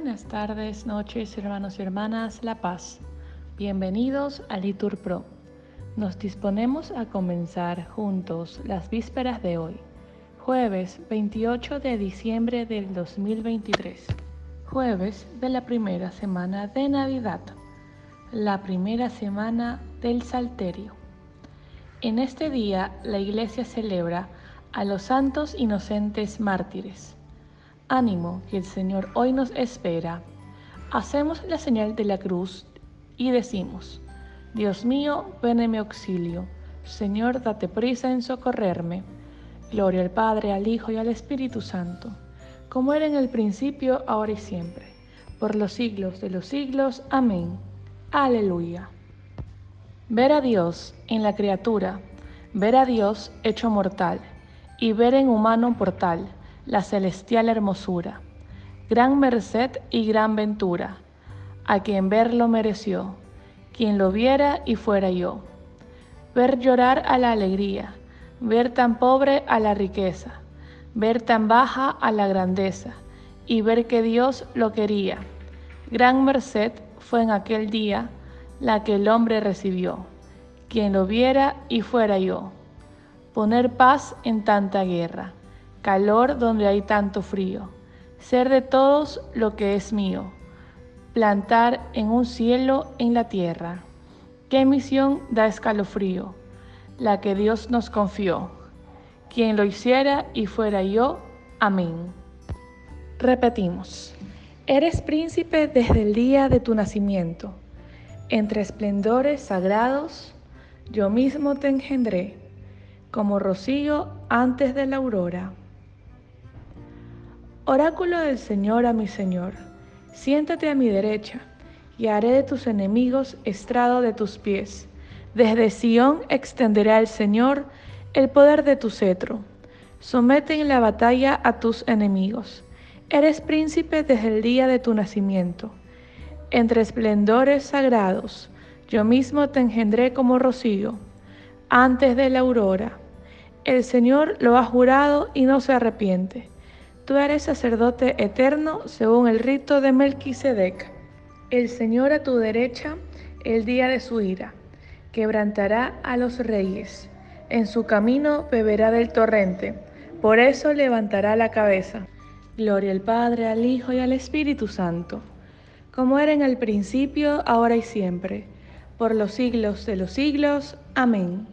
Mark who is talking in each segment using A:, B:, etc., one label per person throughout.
A: Buenas tardes, noches, hermanos y hermanas, La Paz. Bienvenidos a Litur Pro. Nos disponemos a comenzar juntos las vísperas de hoy, jueves 28 de diciembre del 2023, jueves de la primera semana de Navidad, la primera semana del Salterio. En este día la Iglesia celebra a los santos inocentes mártires Ánimo, que el Señor hoy nos espera. Hacemos la señal de la cruz y decimos, Dios mío, ven en mi auxilio. Señor, date prisa en socorrerme. Gloria al Padre, al Hijo y al Espíritu Santo, como era en el principio, ahora y siempre, por los siglos de los siglos. Amén. Aleluya. Ver a Dios en la criatura, ver a Dios hecho mortal, y ver en humano portal la celestial hermosura, gran merced y gran ventura, a quien verlo mereció, quien lo viera y fuera yo. Ver llorar a la alegría, ver tan pobre a la riqueza, ver tan baja a la grandeza, y ver que Dios lo quería. Gran merced fue en aquel día la que el hombre recibió, quien lo viera y fuera yo. Poner paz en tanta guerra calor donde hay tanto frío, ser de todos lo que es mío, plantar en un cielo en la tierra. ¿Qué misión da escalofrío? La que Dios nos confió. Quien lo hiciera y fuera yo. Amén. Repetimos. Eres príncipe desde el día de tu nacimiento. Entre esplendores sagrados, yo mismo te engendré, como rocío antes de la aurora. Oráculo del Señor a mi Señor, siéntate a mi derecha, y haré de tus enemigos estrado de tus pies. Desde Sión extenderá el Señor el poder de tu cetro. Somete en la batalla a tus enemigos. Eres príncipe desde el día de tu nacimiento. Entre esplendores sagrados, yo mismo te engendré como rocío, antes de la aurora. El Señor lo ha jurado y no se arrepiente Tú eres sacerdote eterno según el rito de Melquisedec. El Señor a tu derecha, el día de su ira, quebrantará a los reyes. En su camino beberá del torrente, por eso levantará la cabeza. Gloria al Padre, al Hijo y al Espíritu Santo, como era en el principio, ahora y siempre, por los siglos de los siglos. Amén.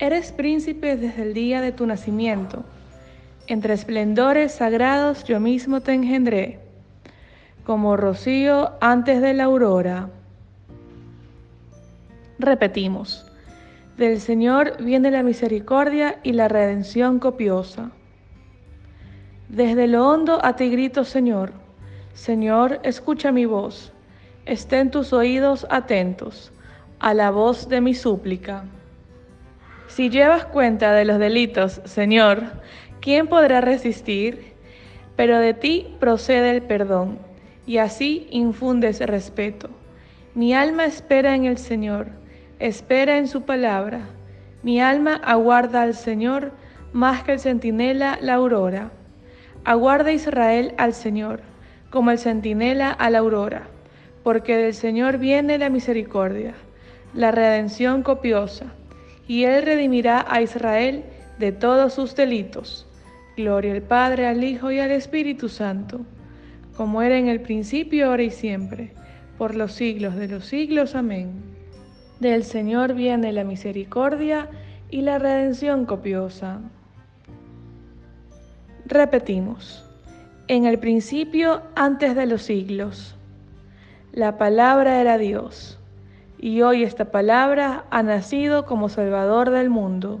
A: Eres príncipe desde el día de tu nacimiento entre esplendores sagrados yo mismo te engendré, como rocío antes de la aurora. Repetimos, del Señor viene la misericordia y la redención copiosa. Desde lo hondo a ti grito, Señor, Señor, escucha mi voz, estén tus oídos atentos a la voz de mi súplica. Si llevas cuenta de los delitos, Señor, ¿quién podrá resistir? Pero de ti procede el perdón, y así infundes respeto. Mi alma espera en el Señor, espera en su palabra. Mi alma aguarda al Señor más que el centinela la aurora. Aguarda Israel al Señor, como el centinela a la aurora, porque del Señor viene la misericordia, la redención copiosa, y Él redimirá a Israel de todos sus delitos. Gloria al Padre, al Hijo y al Espíritu Santo, como era en el principio, ahora y siempre, por los siglos de los siglos. Amén. Del Señor viene la misericordia y la redención copiosa. Repetimos, en el principio, antes de los siglos, la palabra era Dios, y hoy esta palabra ha nacido como Salvador del mundo.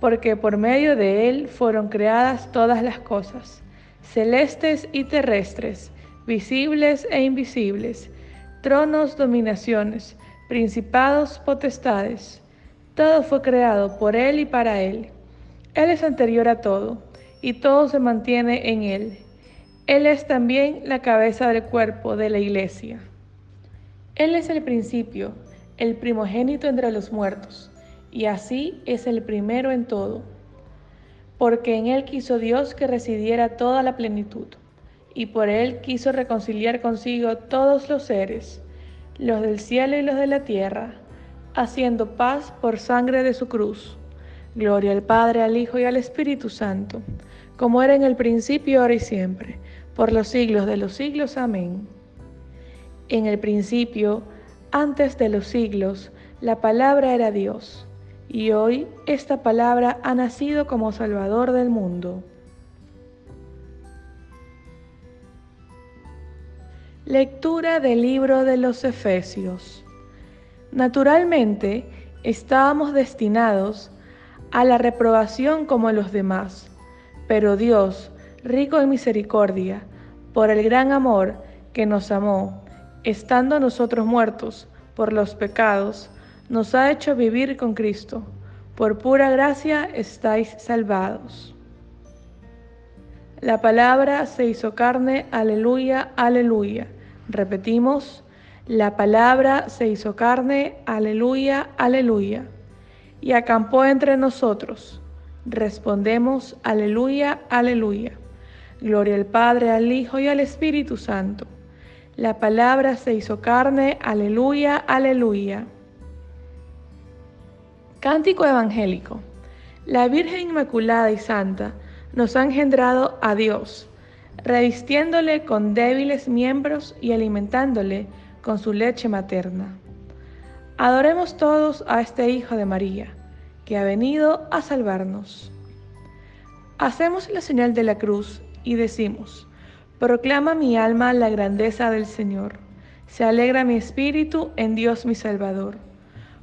A: porque por medio de Él fueron creadas todas las cosas, celestes y terrestres, visibles e invisibles, tronos, dominaciones, principados, potestades. Todo fue creado por Él y para Él. Él es anterior a todo, y todo se mantiene en Él. Él es también la cabeza del cuerpo de la iglesia. Él es el principio, el primogénito entre los muertos, y así es el primero en todo, porque en Él quiso Dios que residiera toda la plenitud, y por Él quiso reconciliar consigo todos los seres, los del cielo y los de la tierra, haciendo paz por sangre de su cruz. Gloria al Padre, al Hijo y al Espíritu Santo, como era en el principio, ahora y siempre, por los siglos de los siglos. Amén. En el principio, antes de los siglos, la palabra era Dios, y hoy esta palabra ha nacido como Salvador del mundo. Lectura del libro de los Efesios. Naturalmente, estábamos destinados a la reprobación como los demás, pero Dios, rico en misericordia, por el gran amor que nos amó, estando nosotros muertos por los pecados, nos ha hecho vivir con Cristo. Por pura gracia estáis salvados. La palabra se hizo carne, aleluya, aleluya. Repetimos, la palabra se hizo carne, aleluya, aleluya. Y acampó entre nosotros. Respondemos, aleluya, aleluya. Gloria al Padre, al Hijo y al Espíritu Santo la palabra se hizo carne, aleluya, aleluya. Cántico evangélico. La Virgen Inmaculada y Santa nos ha engendrado a Dios, revistiéndole con débiles miembros y alimentándole con su leche materna. Adoremos todos a este Hijo de María, que ha venido a salvarnos. Hacemos la señal de la cruz y decimos, Proclama mi alma la grandeza del Señor. Se alegra mi espíritu en Dios mi Salvador,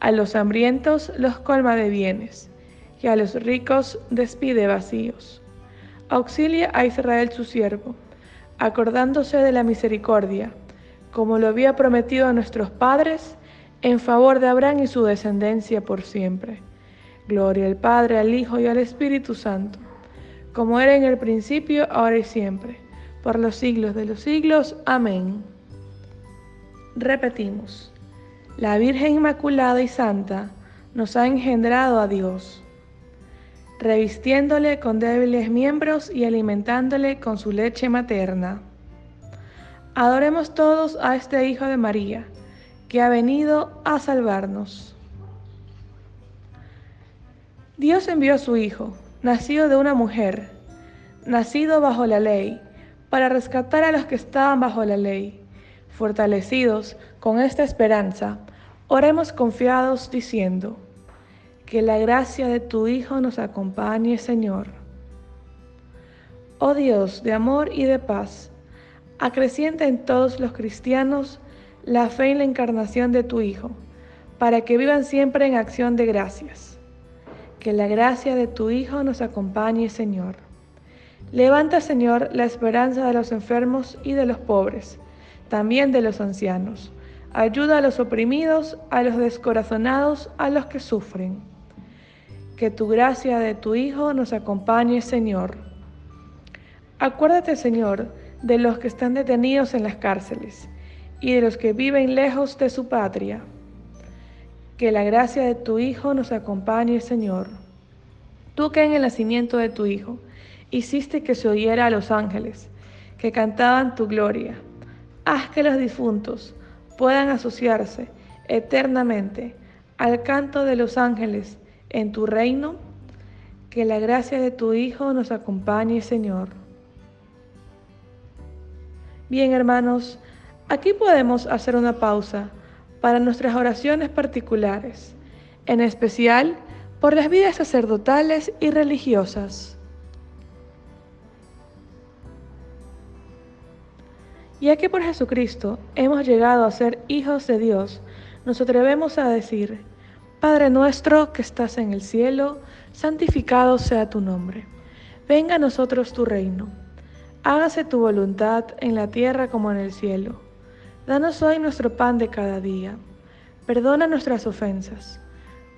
A: A los hambrientos los colma de bienes, y a los ricos despide vacíos. Auxilia a Israel su siervo, acordándose de la misericordia, como lo había prometido a nuestros padres, en favor de Abraham y su descendencia por siempre. Gloria al Padre, al Hijo y al Espíritu Santo como era en el principio, ahora y siempre, por los siglos de los siglos. Amén. Repetimos, la Virgen Inmaculada y Santa nos ha engendrado a Dios, revistiéndole con débiles miembros y alimentándole con su leche materna. Adoremos todos a este Hijo de María, que ha venido a salvarnos. Dios envió a su Hijo nacido de una mujer, nacido bajo la ley, para rescatar a los que estaban bajo la ley. Fortalecidos con esta esperanza, oremos confiados diciendo, que la gracia de tu Hijo nos acompañe, Señor. Oh Dios de amor y de paz, acrecienta en todos los cristianos la fe en la encarnación de tu Hijo, para que vivan siempre en acción de gracias que la gracia de tu Hijo nos acompañe, Señor. Levanta, Señor, la esperanza de los enfermos y de los pobres, también de los ancianos. Ayuda a los oprimidos, a los descorazonados, a los que sufren. Que tu gracia de tu Hijo nos acompañe, Señor. Acuérdate, Señor, de los que están detenidos en las cárceles y de los que viven lejos de su patria que la gracia de tu Hijo nos acompañe, Señor. Tú que en el nacimiento de tu Hijo hiciste que se oyera a los ángeles, que cantaban tu gloria. Haz que los difuntos puedan asociarse eternamente al canto de los ángeles en tu reino. Que la gracia de tu Hijo nos acompañe, Señor. Bien, hermanos, aquí podemos hacer una pausa para nuestras oraciones particulares, en especial por las vidas sacerdotales y religiosas. Ya que por Jesucristo hemos llegado a ser hijos de Dios, nos atrevemos a decir, Padre nuestro que estás en el cielo, santificado sea tu nombre. Venga a nosotros tu reino. Hágase tu voluntad en la tierra como en el cielo. Danos hoy nuestro pan de cada día. Perdona nuestras ofensas,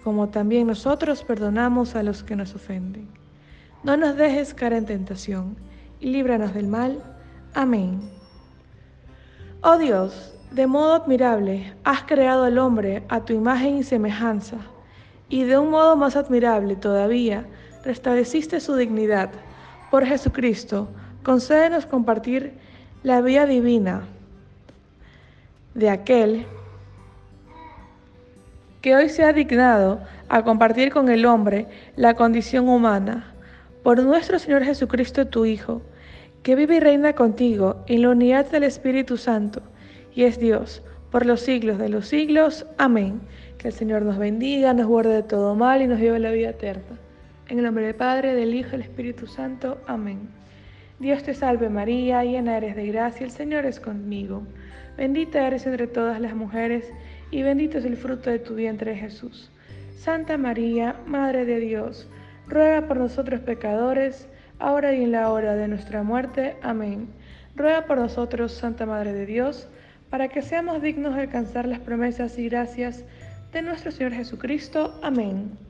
A: como también nosotros perdonamos a los que nos ofenden. No nos dejes caer en tentación, y líbranos del mal. Amén. Oh Dios, de modo admirable has creado al hombre a tu imagen y semejanza, y de un modo más admirable todavía restableciste su dignidad. Por Jesucristo, concédenos compartir la vida divina de aquel que hoy se ha dignado a compartir con el hombre la condición humana, por nuestro Señor Jesucristo tu Hijo, que vive y reina contigo en la unidad del Espíritu Santo, y es Dios, por los siglos de los siglos. Amén. Que el Señor nos bendiga, nos guarde de todo mal y nos lleve a la vida eterna. En el nombre del Padre, del Hijo y del Espíritu Santo. Amén. Dios te salve María, llena eres de gracia, el Señor es conmigo. Bendita eres entre todas las mujeres, y bendito es el fruto de tu vientre Jesús. Santa María, Madre de Dios, ruega por nosotros pecadores, ahora y en la hora de nuestra muerte. Amén. Ruega por nosotros, Santa Madre de Dios, para que seamos dignos de alcanzar las promesas y gracias de nuestro Señor Jesucristo. Amén.